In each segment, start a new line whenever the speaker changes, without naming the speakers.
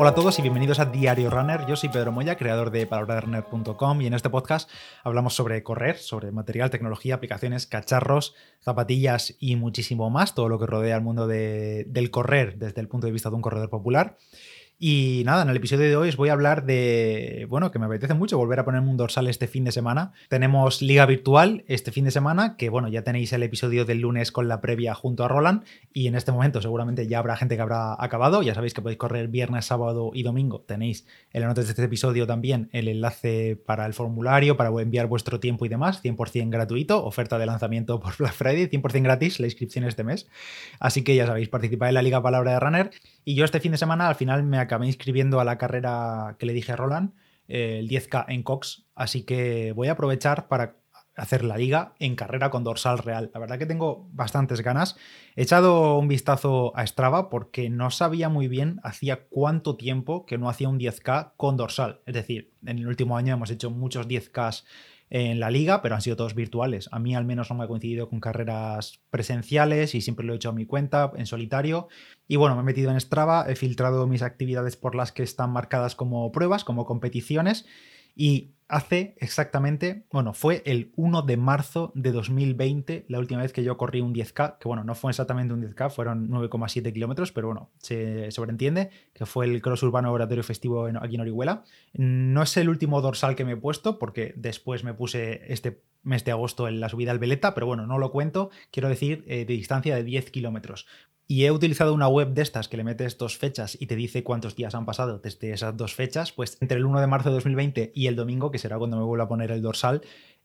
Hola a todos y bienvenidos a Diario Runner. Yo soy Pedro Moya, creador de palabrarunner.com y en este podcast hablamos sobre correr, sobre material, tecnología, aplicaciones, cacharros, zapatillas y muchísimo más, todo lo que rodea el mundo del correr desde el punto de vista de un corredor popular. Y nada, en el episodio de hoy os voy a hablar de, bueno, que me apetece mucho volver a ponerme un dorsal este fin de semana. Tenemos liga virtual este fin de semana, que bueno, ya tenéis el episodio del lunes con la previa junto a Roland y en este momento seguramente ya habrá gente que habrá acabado. Ya sabéis que podéis correr viernes, sábado y domingo. Tenéis en las notas de este episodio también el enlace para el formulario, para enviar vuestro tiempo y demás, 100% gratuito, oferta de lanzamiento por Black Friday, 100% gratis la inscripción este mes. Así que ya sabéis, participad en la Liga Palabra de Runner y yo este fin de semana al final me acabé inscribiendo a la carrera que le dije a Roland, eh, el 10K en Cox, así que voy a aprovechar para hacer la liga en carrera con dorsal real. La verdad que tengo bastantes ganas. He echado un vistazo a Strava porque no sabía muy bien hacía cuánto tiempo que no hacía un 10K con dorsal. Es decir, en el último año hemos hecho muchos 10Ks en la liga, pero han sido todos virtuales. A mí al menos no me ha coincidido con carreras presenciales y siempre lo he hecho a mi cuenta, en solitario. Y bueno, me he metido en Strava, he filtrado mis actividades por las que están marcadas como pruebas, como competiciones. Y hace exactamente, bueno, fue el 1 de marzo de 2020 la última vez que yo corrí un 10K, que bueno, no fue exactamente un 10K, fueron 9,7 kilómetros, pero bueno, se sobreentiende que fue el cross urbano oratorio festivo aquí en Orihuela. No es el último dorsal que me he puesto, porque después me puse este mes de agosto en la subida al Veleta, pero bueno, no lo cuento, quiero decir eh, de distancia de 10 kilómetros. Y he utilizado una web de estas que le metes dos fechas y te dice cuántos días han pasado desde esas dos fechas, pues entre el 1 de marzo de 2020 y el domingo, que será cuando me vuelva a poner el dorsal,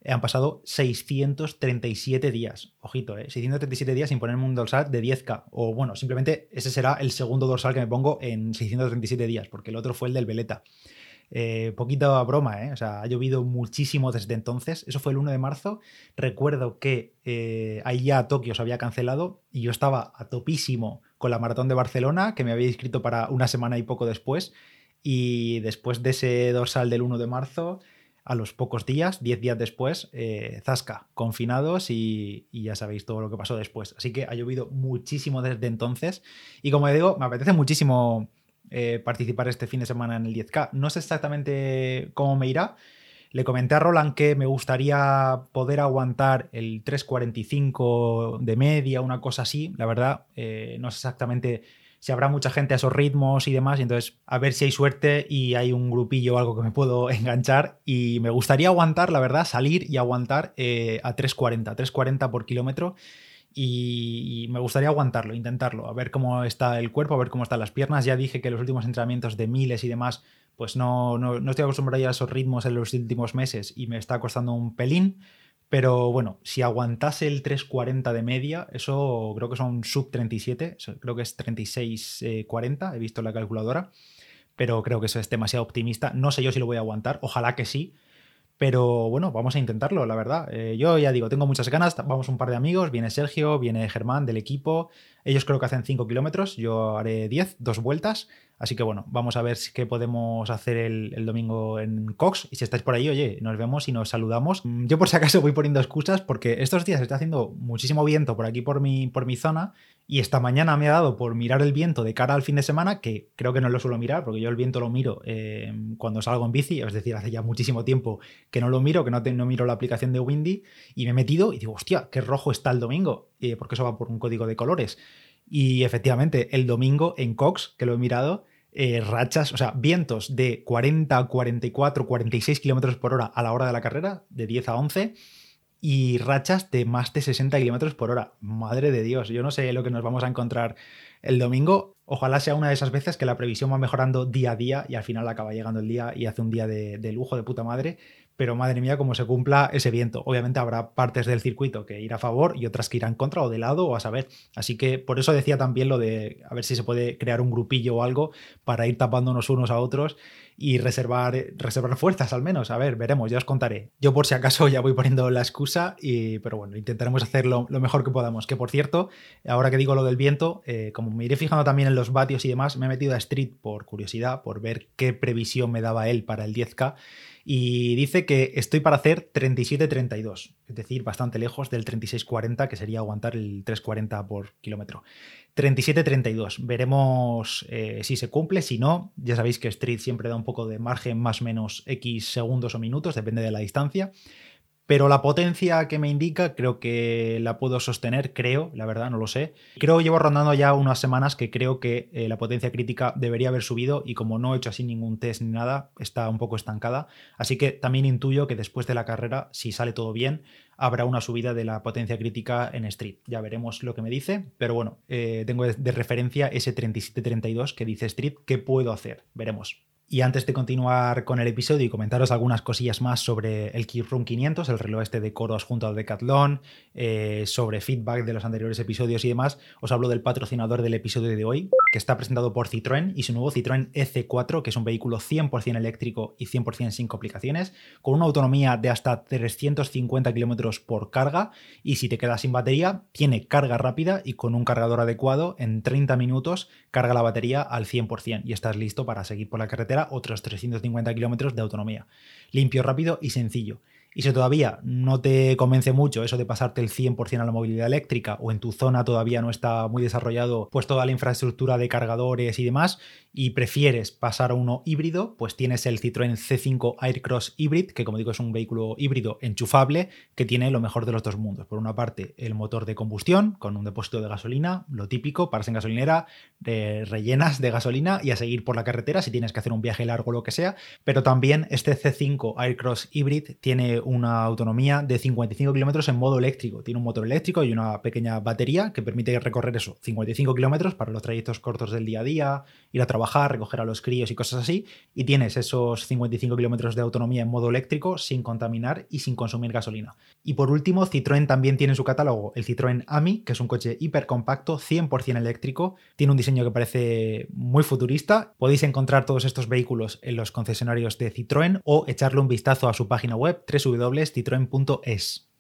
han pasado 637 días. Ojito, ¿eh? 637 días sin ponerme un dorsal de 10K. O bueno, simplemente ese será el segundo dorsal que me pongo en 637 días, porque el otro fue el del Veleta. Eh, poquito a broma, ¿eh? O sea, ha llovido muchísimo desde entonces. Eso fue el 1 de marzo. Recuerdo que eh, ahí ya Tokio se había cancelado y yo estaba a topísimo con la maratón de Barcelona, que me había inscrito para una semana y poco después. Y después de ese dorsal del 1 de marzo, a los pocos días, 10 días después, eh, Zasca, confinados y, y, ya sabéis todo lo que pasó después. Así que ha llovido muchísimo desde entonces. Y como digo, me apetece muchísimo eh, participar este fin de semana en el 10K. No sé exactamente cómo me irá. Le comenté a Roland que me gustaría poder aguantar el 3.45 de media, una cosa así. La verdad, eh, no sé exactamente si habrá mucha gente a esos ritmos y demás. Y entonces, a ver si hay suerte y hay un grupillo o algo que me puedo enganchar. Y me gustaría aguantar, la verdad, salir y aguantar eh, a 3.40, 3.40 por kilómetro y, me gustaría aguantarlo, intentarlo, a ver cómo está el cuerpo, a ver cómo están las piernas. Ya dije que los últimos entrenamientos de miles y demás, pues no, no, no estoy acostumbrado a esos ritmos en los últimos meses y me está costando un pelín. Pero bueno, si aguantase el 3.40 de media, eso creo que son sub 37, creo que es 36.40, he visto la calculadora, pero creo que eso es demasiado optimista. No sé yo si lo voy a aguantar, ojalá que sí, pero bueno, vamos a intentarlo, la verdad. Eh, yo ya digo, tengo muchas ganas. Vamos un par de amigos. Viene Sergio, viene Germán del equipo. Ellos creo que hacen 5 kilómetros. Yo haré 10, dos vueltas. Así que bueno, vamos a ver qué podemos hacer el, domingo en Cox. Y si estáis por ahí, oye, nos vemos y nos saludamos. Mm, yo por si acaso voy poniendo excusas porque estos días está haciendo muchísimo viento por aquí, por mi, por mi zona. Y esta mañana me ha dado por mirar el viento de cara al fin de semana, que creo que no lo suelo mirar, porque yo el viento lo miro eh, cuando salgo en bici, es decir, hace ya muchísimo tiempo que no lo miro, que no, no miro la aplicación de Windy, y me he metido y digo, hostia, qué rojo está el domingo, eh, porque eso va por un código de colores. Y efectivamente, el domingo en Cox, que lo he mirado, eh, rachas, o sea, vientos de 40, 44, 46 kilómetros por hora a la hora de la carrera, de 10 a 11 y rachas de más de 60 kilómetros por hora. Madre de Dios, yo no sé lo que nos vamos a encontrar el domingo. Ojalá sea una de esas veces que la previsión va mejorando día a día y al final acaba llegando el día y hace un día de, de lujo de puta madre pero madre mía, cómo se cumpla ese viento. Obviamente habrá partes del circuito que irá a favor y otras que irán contra o de lado o a saber. Así que por eso decía también lo de a ver si se puede crear un grupillo o algo para ir tapándonos unos a otros y reservar, reservar fuerzas al menos. A ver, veremos, ya os contaré. Yo por si acaso ya voy poniendo la excusa, y, pero bueno, intentaremos hacerlo lo mejor que podamos. Que por cierto, ahora que digo lo del viento, eh, como me iré fijando también en los vatios y demás, me he metido a Street por curiosidad, por ver qué previsión me daba él para el 10K y dice que estoy para hacer 37-32. Es decir, bastante lejos del 36-40, que sería aguantar el 340 por kilómetro. 37-32, veremos eh, si se cumple, si no, ya sabéis que Street siempre da un poco de margen más o menos X segundos o minutos, depende de la distancia. Pero la potencia que me indica creo que la puedo sostener, creo, la verdad, no lo sé. Creo que llevo rondando ya unas semanas que creo que eh, la potencia crítica debería haber subido y como no he hecho así ningún test ni nada, está un poco estancada. Así que también intuyo que después de la carrera, si sale todo bien, habrá una subida de la potencia crítica en Street. Ya veremos lo que me dice, pero bueno, eh, tengo de referencia ese 3732 que dice Street, ¿qué puedo hacer? Veremos. Y antes de continuar con el episodio y comentaros algunas cosillas más sobre el Keep Room 500, el reloj este de coros junto al Decathlon, eh, sobre feedback de los anteriores episodios y demás, os hablo del patrocinador del episodio de hoy, que está presentado por Citroën y su nuevo Citroën EC4, que es un vehículo 100% eléctrico y 100% sin complicaciones, con una autonomía de hasta 350 km por carga y si te quedas sin batería, tiene carga rápida y con un cargador adecuado, en 30 minutos carga la batería al 100% y estás listo para seguir por la carretera otros 350 kilómetros de autonomía. Limpio, rápido y sencillo. Y si todavía no te convence mucho eso de pasarte el 100% a la movilidad eléctrica o en tu zona todavía no está muy desarrollado pues toda la infraestructura de cargadores y demás y prefieres pasar a uno híbrido, pues tienes el Citroën C5 Aircross Hybrid, que como digo es un vehículo híbrido enchufable que tiene lo mejor de los dos mundos. Por una parte el motor de combustión con un depósito de gasolina, lo típico, paras en gasolinera, rellenas de gasolina y a seguir por la carretera si tienes que hacer un viaje largo o lo que sea, pero también este C5 Aircross Hybrid tiene una autonomía de 55 kilómetros en modo eléctrico. Tiene un motor eléctrico y una pequeña batería que permite recorrer eso, 55 kilómetros para los trayectos cortos del día a día, ir a trabajar, recoger a los críos y cosas así. Y tienes esos 55 kilómetros de autonomía en modo eléctrico sin contaminar y sin consumir gasolina. Y por último, Citroën también tiene en su catálogo el Citroën AMI, que es un coche hipercompacto, 100% eléctrico. Tiene un diseño que parece muy futurista. Podéis encontrar todos estos vehículos en los concesionarios de Citroën o echarle un vistazo a su página web www.citroen.es.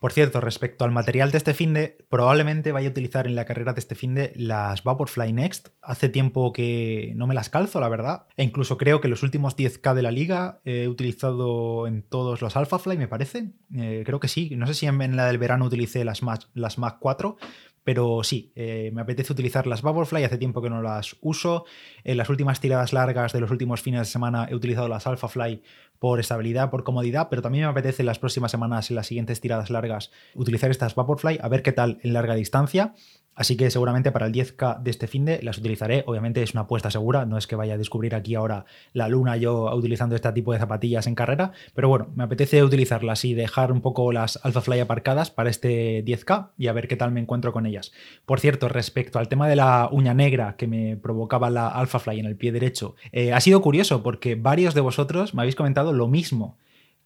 Por cierto, respecto al material de este finde, probablemente vaya a utilizar en la carrera de este finde las Vaporfly Next. Hace tiempo que no me las calzo, la verdad. E incluso creo que los últimos 10K de la liga he utilizado en todos los Alphafly, me parece. Eh, creo que sí. No sé si en, la del verano utilicé las Mac, las Mac 4, pero sí, eh, me apetece utilizar las Bubblefly, hace tiempo que no las uso. En las últimas tiradas largas de los últimos fines de semana he utilizado las Alphafly por estabilidad, por comodidad, pero también me apetece en las próximas semanas, en las siguientes tiradas largas, utilizar estas Vaporfly, a ver qué tal en larga distancia. Así que seguramente para el 10K de este fin de las utilizaré. Obviamente es una apuesta segura, no es que vaya a descubrir aquí ahora la luna yo utilizando este tipo de zapatillas en carrera, pero bueno, me apetece utilizarlas y dejar un poco las Alphafly aparcadas para este 10K y a ver qué tal me encuentro con ellas. Por cierto, respecto al tema de la uña negra que me provocaba la Alphafly en el pie derecho, eh, ha sido curioso porque varios de vosotros me habéis comentado lo mismo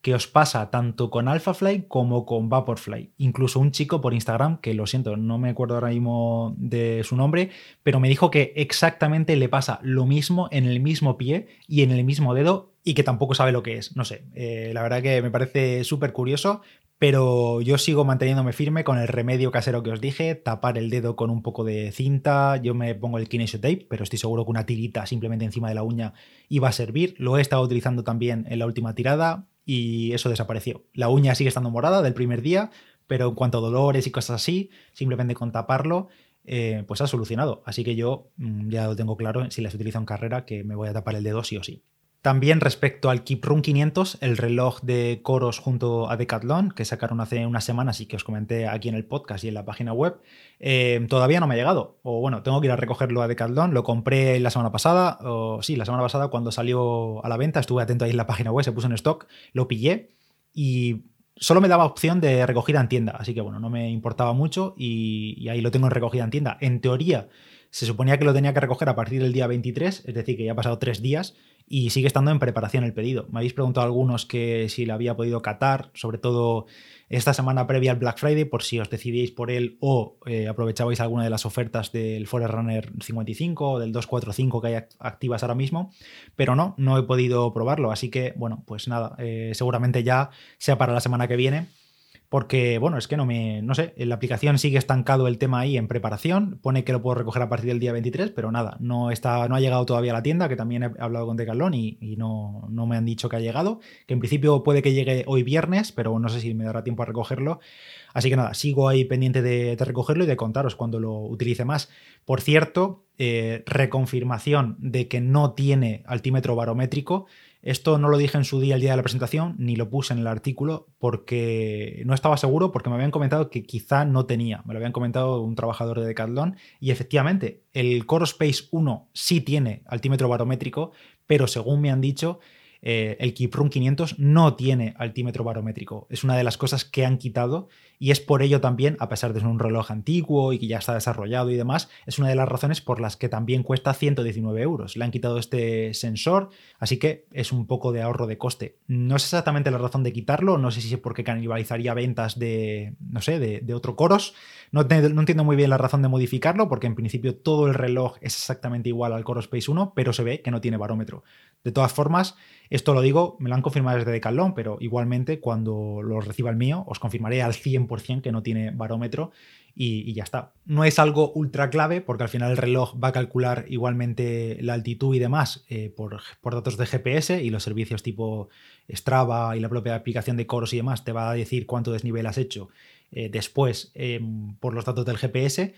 que os pasa tanto con Alphafly como con Vaporfly. Incluso un chico por Instagram, que lo siento, no me acuerdo ahora mismo de su nombre, pero me dijo que exactamente le pasa lo mismo en el mismo pie y en el mismo dedo y que tampoco sabe lo que es. No sé, eh, la verdad que me parece súper curioso, pero yo sigo manteniéndome firme con el remedio casero que os dije, tapar el dedo con un poco de cinta, yo me pongo el kinesio tape, pero estoy seguro que una tirita simplemente encima de la uña iba a servir, lo he estado utilizando también en la última tirada, y eso desapareció. La uña sigue estando morada del primer día, pero en cuanto a dolores y cosas así, simplemente con taparlo, eh, pues ha solucionado. Así que yo mm, ya lo tengo claro, si las utilizo en carrera, que me voy a tapar el dedo sí o sí. También respecto al Keep Room 500, el reloj de coros junto a Decathlon, que sacaron hace unas semanas y que os comenté aquí en el podcast y en la página web, eh, todavía no me ha llegado. O bueno, tengo que ir a recogerlo a Decathlon. Lo compré la semana pasada, o sí, la semana pasada cuando salió a la venta, estuve atento ahí en la página web, se puso en stock, lo pillé y solo me daba opción de recogida en tienda. Así que bueno, no me importaba mucho y, y ahí lo tengo en recogida en tienda. En teoría, se suponía que lo tenía que recoger a partir del día 23, es decir, que ya ha pasado tres días y sigue estando en preparación el pedido. Me habéis preguntado algunos que si lo había podido catar, sobre todo esta semana previa al Black Friday, por si os decidíais por él o eh, aprovechabais alguna de las ofertas del Forerunner 55 o del 245 que hay activas ahora mismo, pero no, no he podido probarlo, así que bueno, pues nada, eh, seguramente ya sea para la semana que viene porque, bueno, es que no me, no sé, la aplicación sigue estancado el tema ahí en preparación, pone que lo puedo recoger a partir del día 23, pero nada, no, está, no ha llegado todavía a la tienda, que también he hablado con Decathlon y, y no, no me han dicho que ha llegado, que en principio puede que llegue hoy viernes, pero no sé si me dará tiempo a recogerlo. Así que nada, sigo ahí pendiente de, recogerlo y de contaros cuando lo utilice más. Por cierto, eh, reconfirmación de que no tiene altímetro barométrico. Esto no lo dije en su día, el día de la presentación, ni lo puse en el artículo porque no estaba seguro, porque me habían comentado que quizá no tenía. Me lo habían comentado un trabajador de Decathlon y efectivamente el Core Space 1 sí tiene altímetro barométrico, pero según me han dicho, eh, el Kiprun 500 no tiene altímetro barométrico. Es una de las cosas que han quitado y es por ello también, a pesar de ser un reloj antiguo y que ya está desarrollado y demás, es una de las razones por las que también cuesta 119 euros. Le han quitado este sensor, así que es un poco de ahorro de coste. No es exactamente la razón de quitarlo, no sé si es porque canibalizaría ventas de, no sé, de, otro Coros. No, no, entiendo muy bien la razón de modificarlo, porque en principio todo el reloj es exactamente igual al Coros Space 1, pero se ve que no tiene barómetro. De todas formas, esto lo digo, me lo han confirmado desde Decathlon, pero igualmente cuando lo reciba el mío, os confirmaré al 100% que no tiene barómetro y, ya está. No es algo ultra clave porque al final el reloj va a calcular igualmente la altitud y demás eh, por, datos de GPS y los servicios tipo Strava y la propia aplicación de Coros y demás te va a decir cuánto desnivel has hecho eh, después em, por los datos del GPS.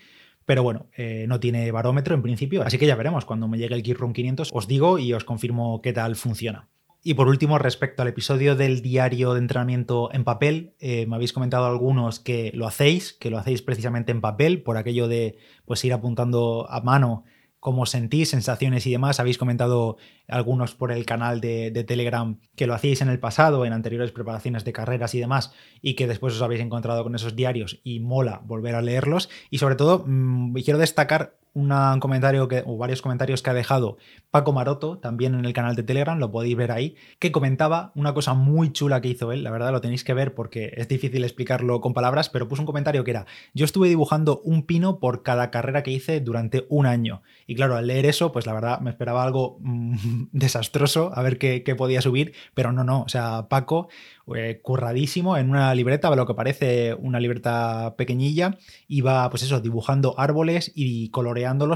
Pero bueno, eh, no tiene barómetro en principio, así que ya veremos. Cuando me llegue el Gear 500 os digo y os confirmo qué tal funciona. Y por último, respecto al episodio del diario de entrenamiento en papel, eh, me habéis comentado algunos que lo hacéis, que lo hacéis precisamente en papel, por aquello de pues, ir apuntando a mano cómo sentís, sensaciones y demás. Habéis comentado algunos por el canal de, Telegram que lo hacíais en el pasado, en anteriores preparaciones de carreras y demás, y que después os habéis encontrado con esos diarios y mola volver a leerlos. Y sobre todo, mm, quiero destacar un comentario que, o varios comentarios que ha dejado Paco Maroto, también en el canal de Telegram, lo podéis ver ahí, que comentaba una cosa muy chula que hizo él, la verdad lo tenéis que ver porque es difícil explicarlo con palabras, pero puso un comentario que era, yo estuve dibujando un pino por cada carrera que hice durante un año. Y claro, al leer eso, pues la verdad me esperaba algo mm, desastroso, a ver qué, podía subir, pero no, no, o sea, Paco eh, curradísimo en una libreta, lo que parece una libreta pequeñilla, iba pues eso, dibujando árboles y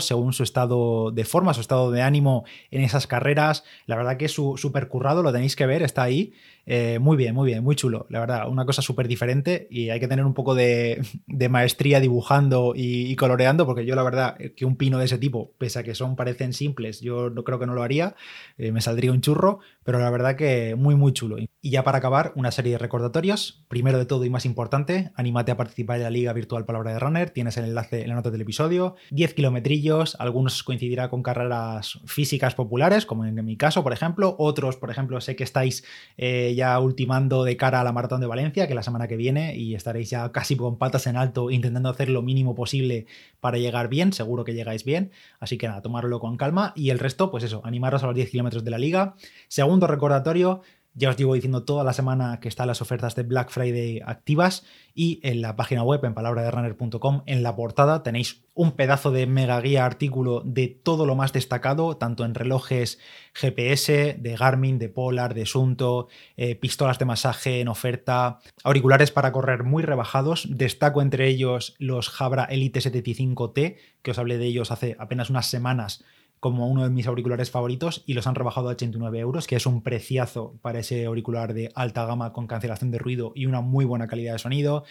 según su estado de forma, su estado de ánimo en esas carreras. La verdad que es súper currado, lo tenéis que ver, está ahí. Eh, muy bien, muy bien, muy chulo, la verdad, una cosa súper diferente y hay que tener un poco de, maestría dibujando y, coloreando, porque yo la verdad que un pino de ese tipo, pese a que son, parecen simples, yo no creo que no lo haría, eh, me saldría un churro, pero la verdad que muy, muy chulo. Y ya para acabar, una serie de recordatorios. Primero de todo y más importante, anímate a participar en la Liga Virtual Palabra de Runner, tienes el enlace en la nota del episodio, 10 kilometrillos, algunos coincidirá con carreras físicas populares, como en mi caso, por ejemplo, otros, por ejemplo, sé que estáis... Eh, ya ultimando de cara a la maratón de Valencia, que la semana que viene, y estaréis ya casi con patas en alto intentando hacer lo mínimo posible para llegar bien, seguro que llegáis bien, así que nada, tomarlo con calma. Y el resto, pues eso, animaros a los 10 kilómetros de la liga. Segundo recordatorio, ya os llevo diciendo toda la semana que están las ofertas de Black Friday activas y en la página web, en palabraderunner.com, en la portada tenéis un pedazo de mega guía artículo de todo lo más destacado, tanto en relojes GPS, de Garmin, de Polar, de Sunto, eh, pistolas de masaje en oferta, auriculares para correr muy rebajados. Destaco entre ellos los Jabra Elite 75T, que os hablé de ellos hace apenas unas semanas como uno de mis auriculares favoritos y los han rebajado a 89 euros, que es un preciazo para ese auricular de alta gama con cancelación de ruido y una muy buena calidad de sonido.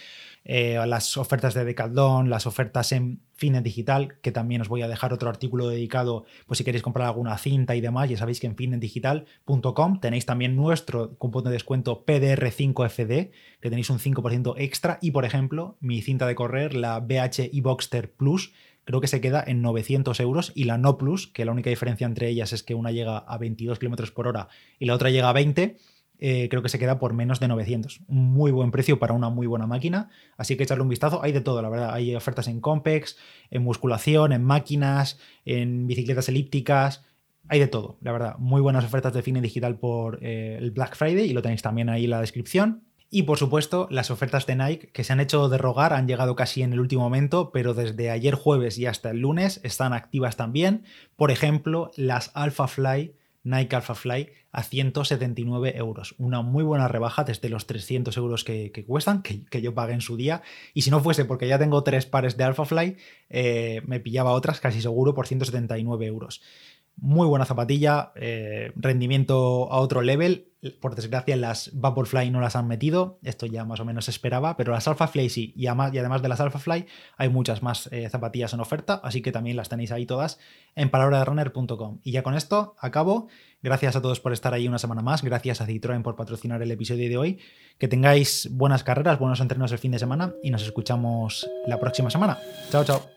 Eh, las ofertas de Decathlon, las ofertas en Fitness Digital, que también os voy a dejar otro artículo dedicado, pues si queréis comprar alguna cinta y demás, ya sabéis que en fitnessdigital.com tenéis también nuestro cupón de descuento PDR5FD, que tenéis un 5% extra, y por ejemplo, mi cinta de correr, la BH eBoxster Plus, creo que se queda en 900 euros y la No Plus, que la única diferencia entre ellas es que una llega a 22 km por hora y la otra llega a 20, eh, creo que se queda por menos de 900. Un muy buen precio para una muy buena máquina, así que echarle un vistazo. Hay de todo, la verdad. Hay ofertas en Compex, en musculación, en máquinas, en bicicletas elípticas. Hay de todo, la verdad. Muy buenas ofertas de cine digital por eh, el Black Friday y lo tenéis también ahí en la descripción. Y por supuesto, las ofertas de Nike que se han hecho de rogar han llegado casi en el último momento, pero desde ayer jueves y hasta el lunes están activas también. Por ejemplo, las Alpha Fly Nike Alpha Fly a 179 euros. Una muy buena rebaja desde los 300 euros que, cuestan, que, yo pagué en su día. Y si no fuese porque ya tengo tres pares de Alpha Fly, eh, me pillaba otras casi seguro por 179 euros. Muy buena zapatilla, eh, rendimiento a otro level. Por desgracia, las Vaporfly no las han metido. Esto ya más o menos se esperaba, pero las Alphafly sí. Y además, y además de las Alphafly, hay muchas más eh, zapatillas en oferta, así que también las tenéis ahí todas en palabraderunner.com. Y ya con esto acabo. Gracias a todos por estar ahí una semana más. Gracias a Citroën por patrocinar el episodio de hoy. Que tengáis buenas carreras, buenos entrenos el fin de semana y nos escuchamos la próxima semana. Chao, chao.